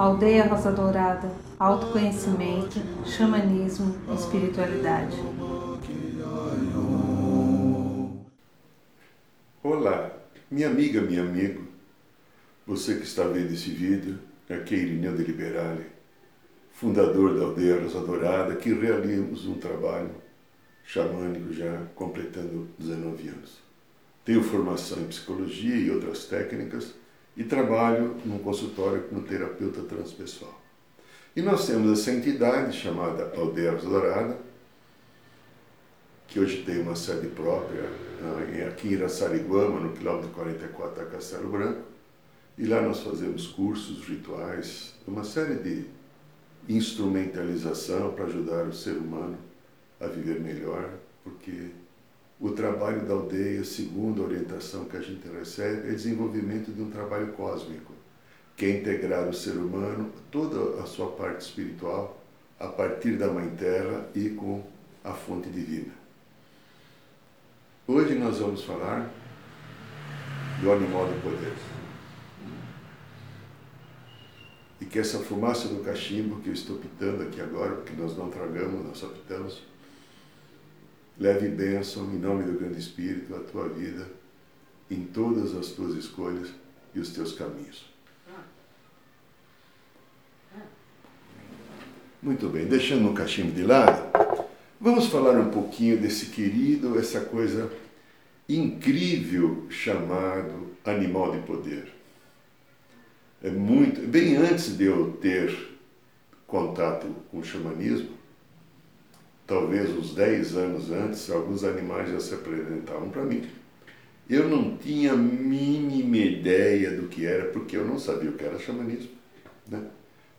Aldeia Rosa Dourada, autoconhecimento, xamanismo, espiritualidade. Olá, minha amiga, meu amigo, você que está vendo esse vídeo, é Irineu de Liberale, fundador da Aldeia Rosa Dourada, que realizamos um trabalho xamânico já completando 19 anos. Tenho formação em psicologia e outras técnicas e trabalho num consultório como terapeuta transpessoal. E nós temos essa entidade chamada Aldeia Dourada, que hoje tem uma sede própria ah, aqui em Iraçariguama, no quilômetro 44 da Castelo Branco, e lá nós fazemos cursos, rituais, uma série de instrumentalização para ajudar o ser humano a viver melhor, porque o trabalho da aldeia, segundo a orientação que a gente recebe, é desenvolvimento de um trabalho cósmico, que é integrar o ser humano, toda a sua parte espiritual, a partir da Mãe Terra e com a fonte divina. Hoje nós vamos falar do animal do poder. E que essa fumaça do cachimbo que eu estou pitando aqui agora, porque nós não tragamos, nós só pitamos, Leve bênção em nome do Grande Espírito a tua vida, em todas as tuas escolhas e os teus caminhos. Muito bem, deixando o cachimbo de lado, vamos falar um pouquinho desse querido, essa coisa incrível chamado animal de poder. É muito, bem antes de eu ter contato com o xamanismo, talvez uns 10 anos antes, alguns animais já se apresentavam para mim. Eu não tinha a mínima ideia do que era, porque eu não sabia o que era xamanismo. Né?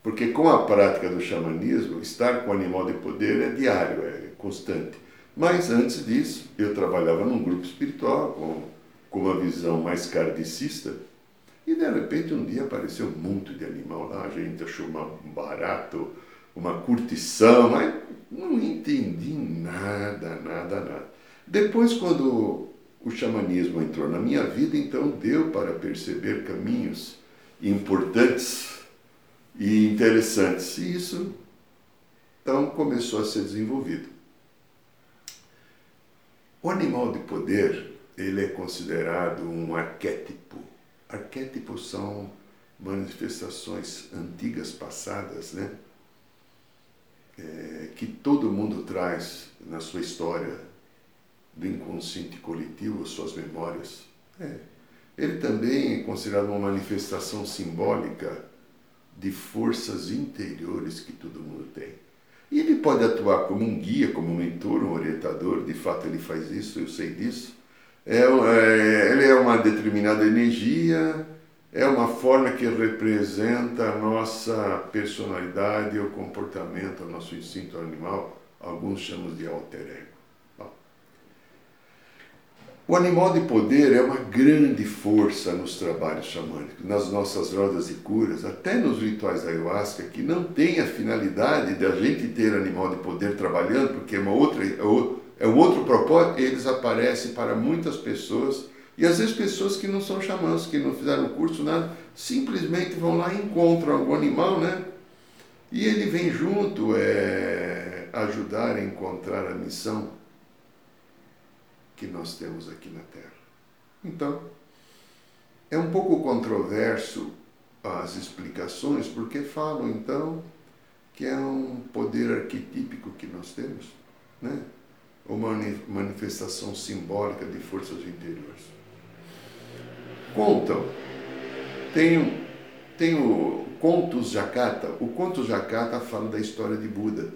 Porque com a prática do xamanismo, estar com o animal de poder é diário, é constante. Mas antes disso, eu trabalhava num grupo espiritual com, com uma visão mais kardecista, e de repente um dia apareceu monte de animal lá, a gente achou barato, uma curtição, mas não entendi nada, nada, nada. Depois, quando o xamanismo entrou na minha vida, então deu para perceber caminhos importantes e interessantes. E isso, então, começou a ser desenvolvido. O animal de poder, ele é considerado um arquétipo. Arquétipos são manifestações antigas, passadas, né? É, que todo mundo traz na sua história do inconsciente coletivo, suas memórias. É. Ele também é considerado uma manifestação simbólica de forças interiores que todo mundo tem. E ele pode atuar como um guia, como um mentor, um orientador, de fato ele faz isso, eu sei disso. É, é, ele é uma determinada energia é uma forma que representa a nossa personalidade, o comportamento, o nosso instinto animal, alguns chamam de alter ego. O animal de poder é uma grande força nos trabalhos xamânicos, nas nossas rodas de curas, até nos rituais da ayahuasca, que não tem a finalidade de a gente ter animal de poder trabalhando, porque é, uma outra, é um outro propósito, eles aparecem para muitas pessoas e às vezes pessoas que não são xamãs, que não fizeram curso, nada, simplesmente vão lá e encontram algum animal, né? E ele vem junto é, ajudar a encontrar a missão que nós temos aqui na Terra. Então, é um pouco controverso as explicações, porque falam então que é um poder arquetípico que nós temos, né? uma manifestação simbólica de forças interiores contam. Tem, tem o Contos Jacata. O Contos Jacata fala da história de Buda.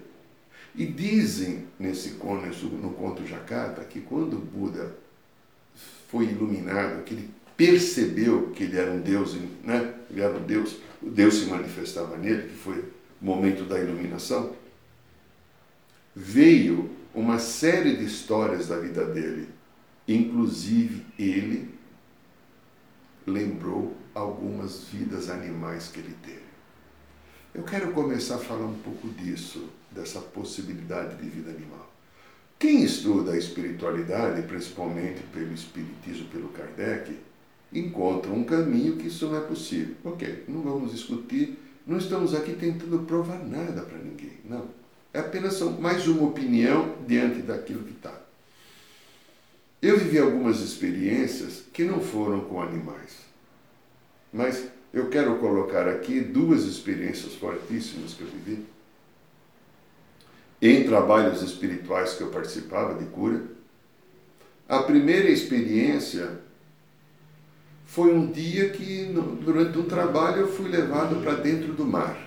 E dizem nesse no conto Jacata que quando Buda foi iluminado, que ele percebeu que ele era um Deus, né? Ele era um Deus, o Deus se manifestava nele, que foi o momento da iluminação. Veio uma série de histórias da vida dele, inclusive ele lembrou algumas vidas animais que ele teve. Eu quero começar a falar um pouco disso, dessa possibilidade de vida animal. Quem estuda a espiritualidade, principalmente pelo Espiritismo, pelo Kardec, encontra um caminho que isso não é possível. Ok, não vamos discutir Não estamos aqui tentando provar nada para ninguém, não. É apenas mais uma opinião diante daquilo que está. Eu vivi algumas experiências que não foram com animais, mas eu quero colocar aqui duas experiências fortíssimas que eu vivi em trabalhos espirituais que eu participava de cura. A primeira experiência foi um dia que, durante um trabalho, eu fui levado para dentro do mar.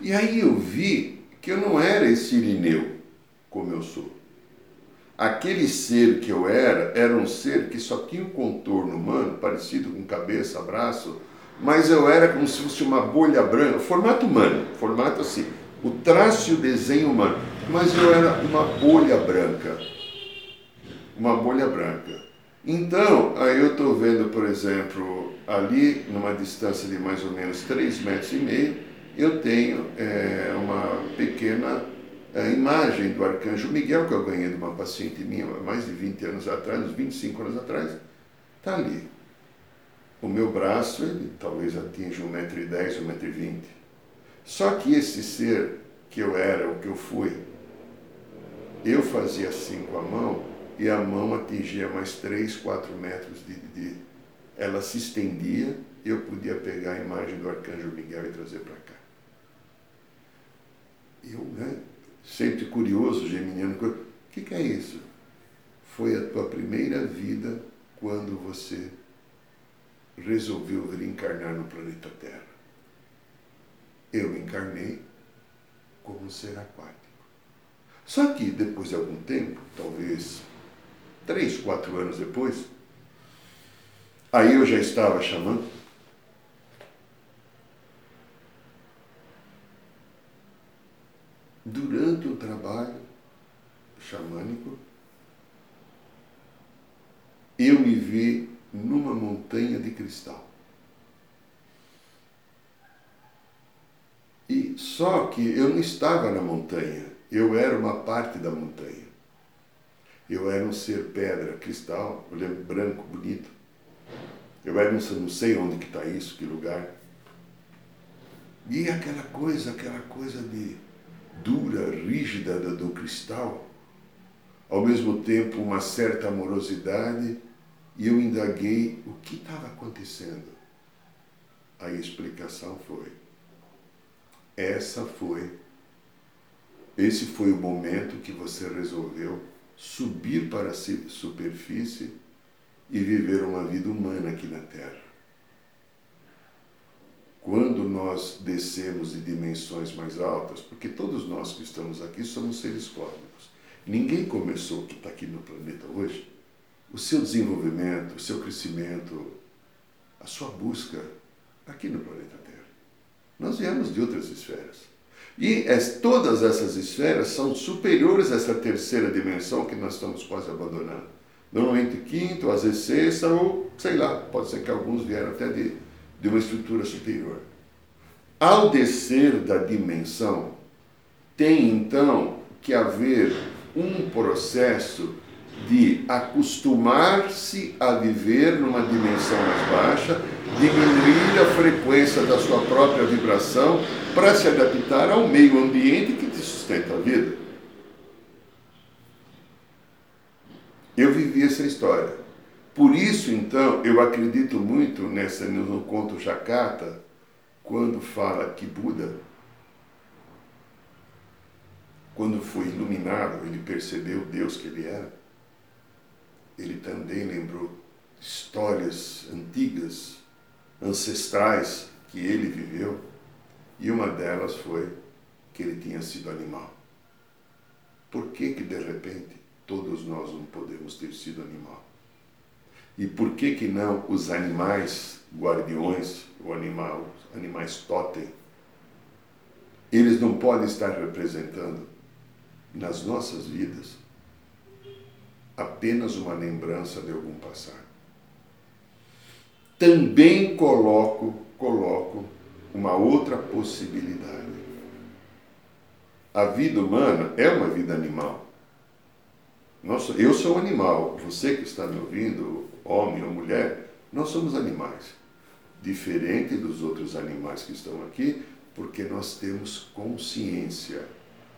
E aí eu vi que eu não era esse Irineu como eu sou. Aquele ser que eu era, era um ser que só tinha um contorno humano, parecido com cabeça, braço, mas eu era como se fosse uma bolha branca, formato humano, formato assim, o traço e o desenho humano, mas eu era uma bolha branca. Uma bolha branca. Então, aí eu estou vendo, por exemplo, ali, numa distância de mais ou menos 3 metros e meio, eu tenho é, uma pequena a imagem do arcanjo Miguel, que eu ganhei de uma paciente minha mais de 20 anos atrás, uns 25 anos atrás, está ali. O meu braço, ele talvez atinja 1,10m, 1,20m. Só que esse ser que eu era, o que eu fui, eu fazia assim com a mão e a mão atingia mais 3, 4 metros de, de. Ela se estendia e eu podia pegar a imagem do arcanjo Miguel e trazer para cá. Eu, né? Sempre curioso, geminiano, o que, que é isso? Foi a tua primeira vida quando você resolveu reencarnar no planeta Terra. Eu encarnei como um ser aquático. Só que depois de algum tempo, talvez três, quatro anos depois, aí eu já estava chamando durante o trabalho xamânico, eu me vi numa montanha de cristal. E só que eu não estava na montanha, eu era uma parte da montanha. Eu era um ser pedra, cristal, lembro, branco, bonito. Eu era, não sei onde que está isso, que lugar. E aquela coisa, aquela coisa de dura, rígida do cristal, ao mesmo tempo uma certa amorosidade, e eu indaguei o que estava acontecendo. A explicação foi: essa foi, esse foi o momento que você resolveu subir para a superfície e viver uma vida humana aqui na Terra. Quando nós descemos de dimensões mais altas, porque todos nós que estamos aqui somos seres cósmicos. Ninguém começou que está aqui no planeta hoje. O seu desenvolvimento, o seu crescimento, a sua busca aqui no planeta Terra. Nós viemos de outras esferas. E as, todas essas esferas são superiores a essa terceira dimensão que nós estamos quase abandonando. Normalmente quinto, às vezes sexta, ou sei lá, pode ser que alguns vieram até de de uma estrutura superior. Ao descer da dimensão, tem então que haver um processo de acostumar-se a viver numa dimensão mais baixa, diminuir a frequência da sua própria vibração para se adaptar ao meio ambiente que te sustenta a vida. Eu vivi essa história. Por isso, então, eu acredito muito nessa no conto Jakarta, quando fala que Buda, quando foi iluminado, ele percebeu Deus que ele era. Ele também lembrou histórias antigas, ancestrais que ele viveu, e uma delas foi que ele tinha sido animal. Por que que de repente todos nós não podemos ter sido animal? E por que que não os animais guardiões, o animal, animais totem, eles não podem estar representando nas nossas vidas apenas uma lembrança de algum passado. Também coloco, coloco uma outra possibilidade. A vida humana é uma vida animal. Nossa, eu sou um animal. Você que está me ouvindo, homem ou mulher, nós somos animais. diferente dos outros animais que estão aqui, porque nós temos consciência.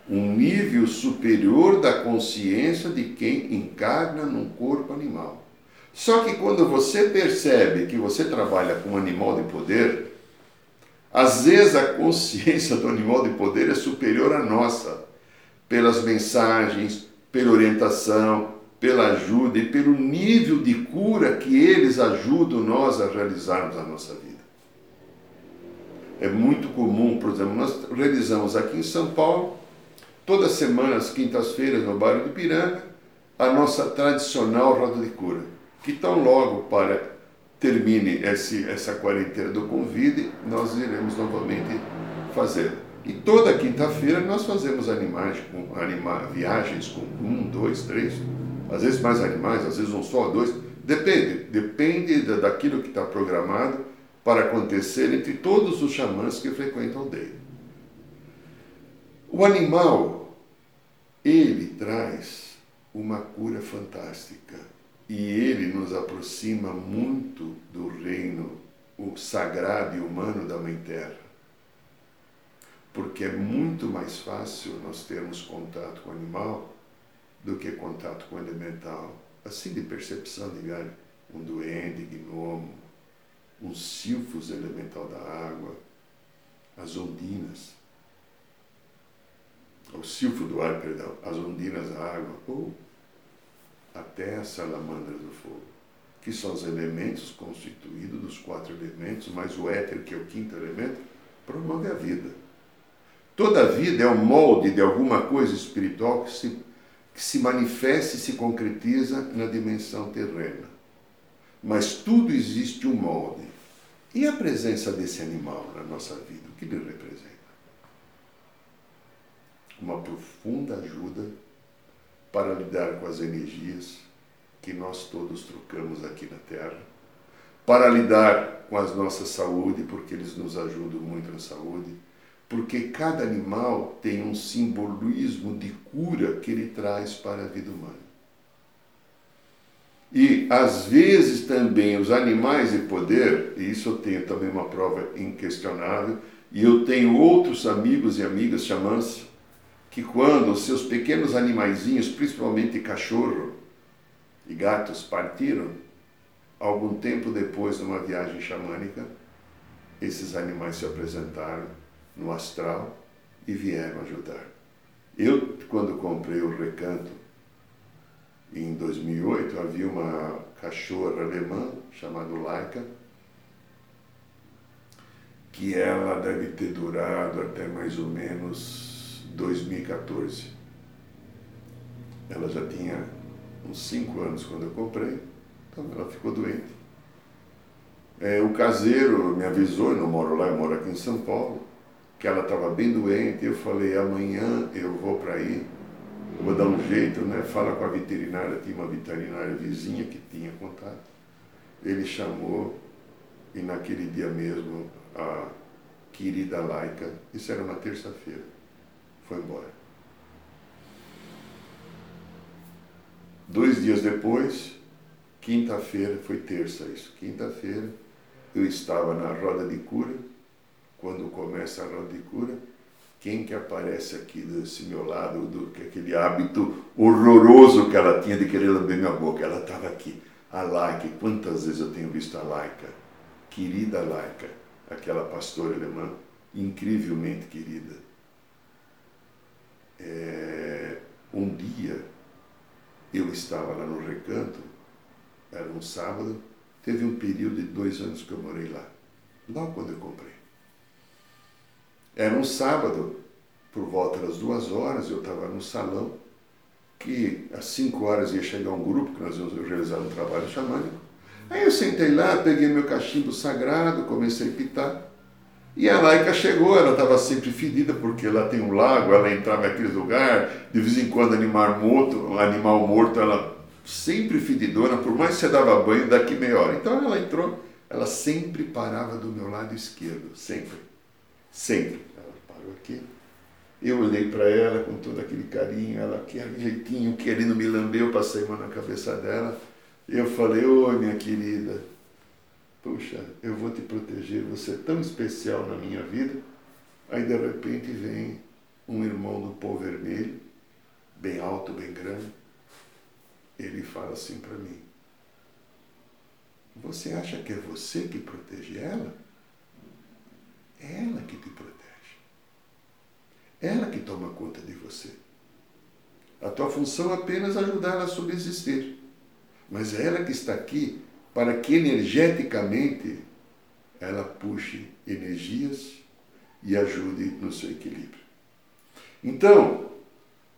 Um nível superior da consciência de quem encarna num corpo animal. Só que quando você percebe que você trabalha com um animal de poder, às vezes a consciência do animal de poder é superior à nossa, pelas mensagens, pela orientação, pela ajuda e pelo nível de cura que eles ajudam nós a realizarmos a nossa vida. É muito comum, por exemplo, nós realizamos aqui em São Paulo, todas as semanas, quintas-feiras, no bairro de Piranga, a nossa tradicional roda de cura, que tão logo para termine esse, essa quarentena do Convide, nós iremos novamente fazer. E toda quinta-feira nós fazemos animais com, anima, viagens com um, dois, três, às vezes mais animais, às vezes um só, dois. Depende, depende da, daquilo que está programado para acontecer entre todos os xamãs que frequentam a aldeia. O animal, ele traz uma cura fantástica e ele nos aproxima muito do reino o sagrado e humano da Mãe Terra. Porque é muito mais fácil nós termos contato com o animal do que contato com o elemental. Assim de percepção, digamos, um duende, gnomo, um silfos elemental da água, as ondinas, o silfo do ar, perdão, as ondinas da água, ou até as salamandras do fogo, que são os elementos constituídos dos quatro elementos, mais o éter, que é o quinto elemento, promove a vida. Toda vida é um molde de alguma coisa espiritual que se, que se manifesta e se concretiza na dimensão terrena. Mas tudo existe um molde. E a presença desse animal na nossa vida, o que ele representa? Uma profunda ajuda para lidar com as energias que nós todos trocamos aqui na Terra, para lidar com as nossas saúde, porque eles nos ajudam muito na saúde, porque cada animal tem um simbolismo de cura que ele traz para a vida humana. E às vezes também os animais de poder, e isso eu tenho também uma prova inquestionável, e eu tenho outros amigos e amigas xamãs que quando os seus pequenos animaizinhos, principalmente cachorro e gatos, partiram, algum tempo depois de uma viagem xamânica, esses animais se apresentaram no astral e vieram ajudar. Eu, quando comprei o recanto em 2008, havia uma cachorra alemã chamada Laika, que ela deve ter durado até mais ou menos 2014. Ela já tinha uns 5 anos quando eu comprei, então ela ficou doente. É, o caseiro me avisou, eu não moro lá, eu moro aqui em São Paulo, que ela estava bem doente. Eu falei, amanhã eu vou para aí eu vou dar um jeito, né? Fala com a veterinária, tinha uma veterinária vizinha que tinha contato. Ele chamou e naquele dia mesmo a querida Laica, isso era uma terça-feira, foi embora. Dois dias depois, quinta-feira, foi terça isso, quinta-feira, eu estava na roda de cura, quando começa a roda de cura, quem que aparece aqui desse meu lado, do, que aquele hábito horroroso que ela tinha de querer lamber minha boca. Ela estava aqui. A Laika, quantas vezes eu tenho visto a Laika? Querida Laika, aquela pastora alemã, incrivelmente querida. É, um dia eu estava lá no recanto, era um sábado, teve um período de dois anos que eu morei lá, logo quando eu comprei. Era um sábado, por volta das duas horas, eu estava no salão, que às cinco horas ia chegar um grupo, que nós íamos realizar um trabalho xamânico. Aí eu sentei lá, peguei meu cachimbo sagrado, comecei a pitar. E a laica chegou, ela estava sempre fedida, porque lá tem um lago, ela entrava naquele lugar, de vez em quando animal morto, animal morto, ela sempre fedidona, por mais que você dava banho, daqui meia hora. Então ela entrou, ela sempre parava do meu lado esquerdo, sempre. Sempre. Ela parou aqui. Eu olhei para ela com todo aquele carinho, ela aquele jeitinho, querendo me lamber, eu passei a mão na cabeça dela. Eu falei, oi minha querida, puxa, eu vou te proteger, você é tão especial na minha vida. Aí de repente vem um irmão do pó vermelho, bem alto, bem grande. Ele fala assim para mim: Você acha que é você que protege ela? É ela que te protege. Ela que toma conta de você. A tua função é apenas ajudar ela a subsistir. Mas é ela que está aqui para que energeticamente ela puxe energias e ajude no seu equilíbrio. Então,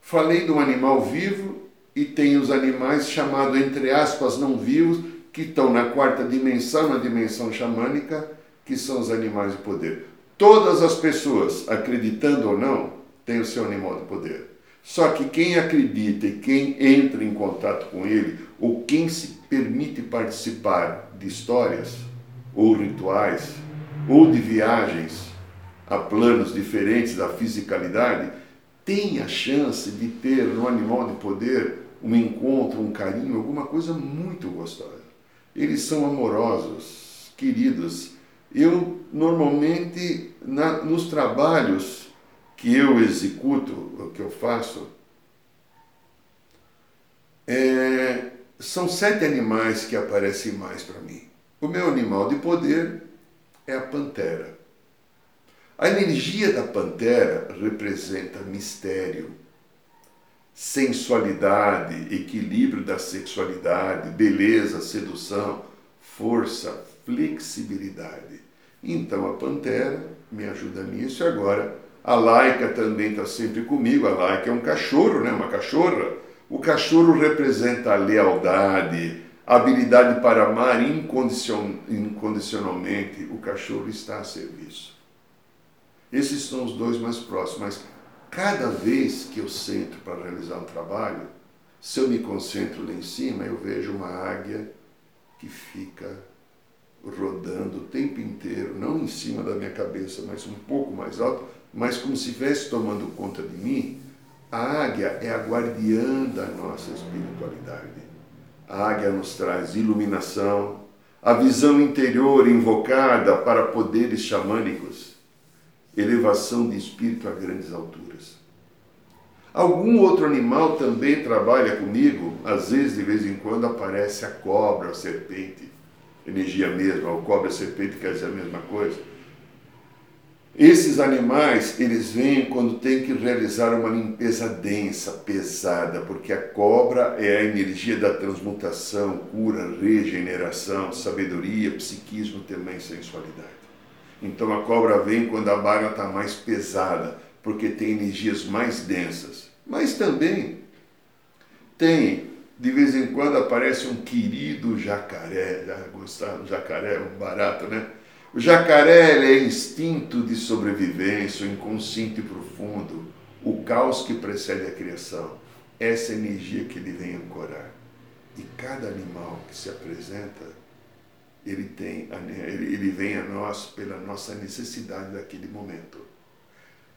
falei um animal vivo e tem os animais chamados, entre aspas, não vivos, que estão na quarta dimensão, na dimensão xamânica, que são os animais de poder. Todas as pessoas, acreditando ou não, têm o seu animal de poder. Só que quem acredita e quem entra em contato com ele, ou quem se permite participar de histórias, ou rituais, ou de viagens a planos diferentes da fisicalidade, tem a chance de ter no animal de poder um encontro, um carinho, alguma coisa muito gostosa. Eles são amorosos, queridos. Eu normalmente na, nos trabalhos que eu executo, o que eu faço, é, são sete animais que aparecem mais para mim. O meu animal de poder é a pantera. A energia da pantera representa mistério, sensualidade, equilíbrio da sexualidade, beleza, sedução, força, flexibilidade. Então a pantera me ajuda nisso e agora a laica também está sempre comigo. A laica é um cachorro, né? uma cachorra. O cachorro representa a lealdade, a habilidade para amar incondicion... incondicionalmente. O cachorro está a serviço. Esses são os dois mais próximos. Mas cada vez que eu sento para realizar um trabalho, se eu me concentro lá em cima, eu vejo uma águia que fica rodando o tempo inteiro, não em cima da minha cabeça, mas um pouco mais alto, mas como se estivesse tomando conta de mim, a águia é a guardiã da nossa espiritualidade. A águia nos traz iluminação, a visão interior invocada para poderes xamânicos, elevação de espírito a grandes alturas. Algum outro animal também trabalha comigo, às vezes, de vez em quando, aparece a cobra, a serpente, energia mesma, a cobra, a serpente quer dizer a mesma coisa esses animais, eles vêm quando tem que realizar uma limpeza densa, pesada, porque a cobra é a energia da transmutação, cura, regeneração, sabedoria, psiquismo, também sensualidade. Então a cobra vem quando a barra está mais pesada, porque tem energias mais densas. Mas também tem, de vez em quando aparece um querido jacaré, já gostaram, jacaré, um barato, né? O jacaré é instinto de sobrevivência, o inconsciente profundo, o caos que precede a criação. Essa energia que ele vem ancorar. E cada animal que se apresenta, ele, tem, ele vem a nós pela nossa necessidade daquele momento.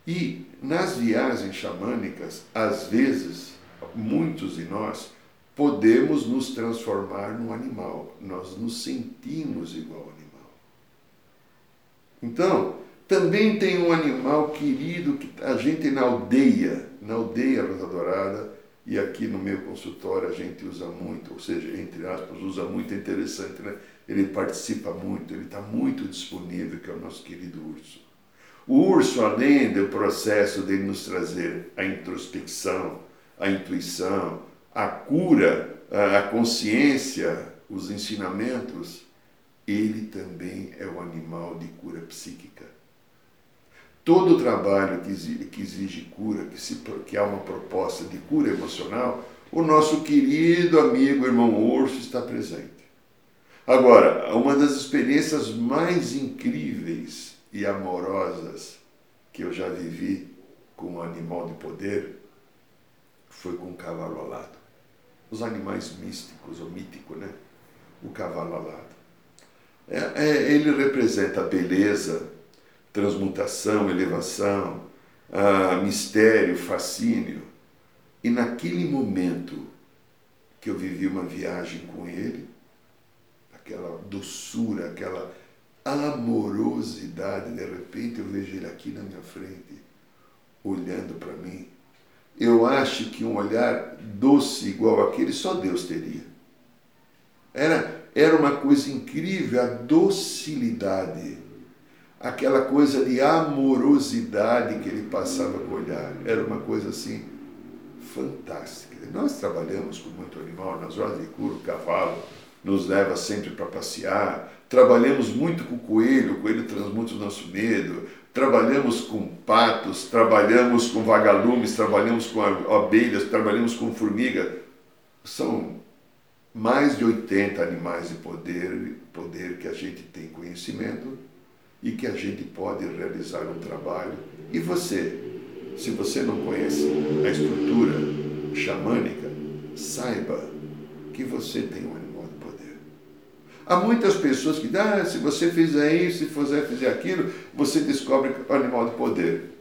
E nas viagens xamânicas, às vezes, muitos de nós podemos nos transformar num animal. Nós nos sentimos igual. Então, também tem um animal querido que a gente na aldeia, na aldeia Rosa Dourada, e aqui no meu consultório a gente usa muito, ou seja, entre aspas, usa muito, é interessante, né? Ele participa muito, ele está muito disponível, que é o nosso querido urso. O urso, além do processo de nos trazer a introspecção, a intuição, a cura, a consciência, os ensinamentos, ele também é o animal de cura psíquica. Todo trabalho que exige, que exige cura, que, se, que há uma proposta de cura emocional, o nosso querido amigo irmão Urso está presente. Agora, uma das experiências mais incríveis e amorosas que eu já vivi com um animal de poder foi com o cavalo alado. Os animais místicos ou míticos, né? O cavalo alado. É, é, ele representa beleza, transmutação, elevação, ah, mistério, fascínio. E naquele momento que eu vivi uma viagem com ele, aquela doçura, aquela amorosidade. De repente eu vejo ele aqui na minha frente, olhando para mim. Eu acho que um olhar doce igual aquele só Deus teria. Era, era uma coisa incrível a docilidade, aquela coisa de amorosidade que ele passava com o olhar. Era uma coisa assim fantástica. Nós trabalhamos com muito animal, nas horas de cura, o cavalo nos leva sempre para passear. Trabalhamos muito com o coelho, o coelho transmuta o nosso medo. Trabalhamos com patos, trabalhamos com vagalumes, trabalhamos com abelhas, trabalhamos com formiga. São mais de 80 animais de poder, poder que a gente tem conhecimento e que a gente pode realizar um trabalho. E você, se você não conhece a estrutura xamânica, saiba que você tem um animal de poder. Há muitas pessoas que dizem, ah, se você fizer isso, se você fizer aquilo, você descobre o animal de poder.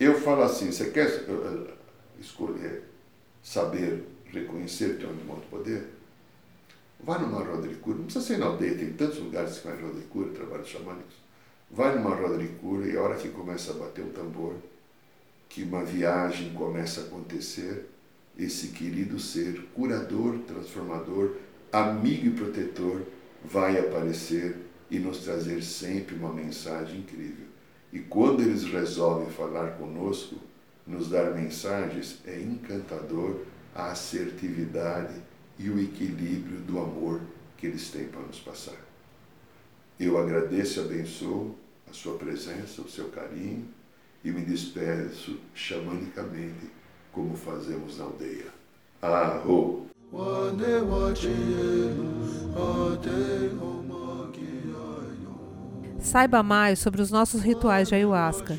Eu falo assim, você quer eh, eh, escolher, saber, reconhecer teu animal de poder? Vá numa roda de cura, não precisa ser na aldeia, tem tantos lugares que faz roda de cura, trabalhos xamânicos. Vai numa roda de cura e a hora que começa a bater o tambor, que uma viagem começa a acontecer, esse querido ser, curador, transformador, amigo e protetor, vai aparecer e nos trazer sempre uma mensagem incrível. E quando eles resolvem falar conosco, nos dar mensagens, é encantador a assertividade e o equilíbrio do amor que eles têm para nos passar. Eu agradeço e abençoo a sua presença, o seu carinho e me despeço xamanicamente, como fazemos na aldeia. Arro! Saiba mais sobre os nossos rituais de ayahuasca,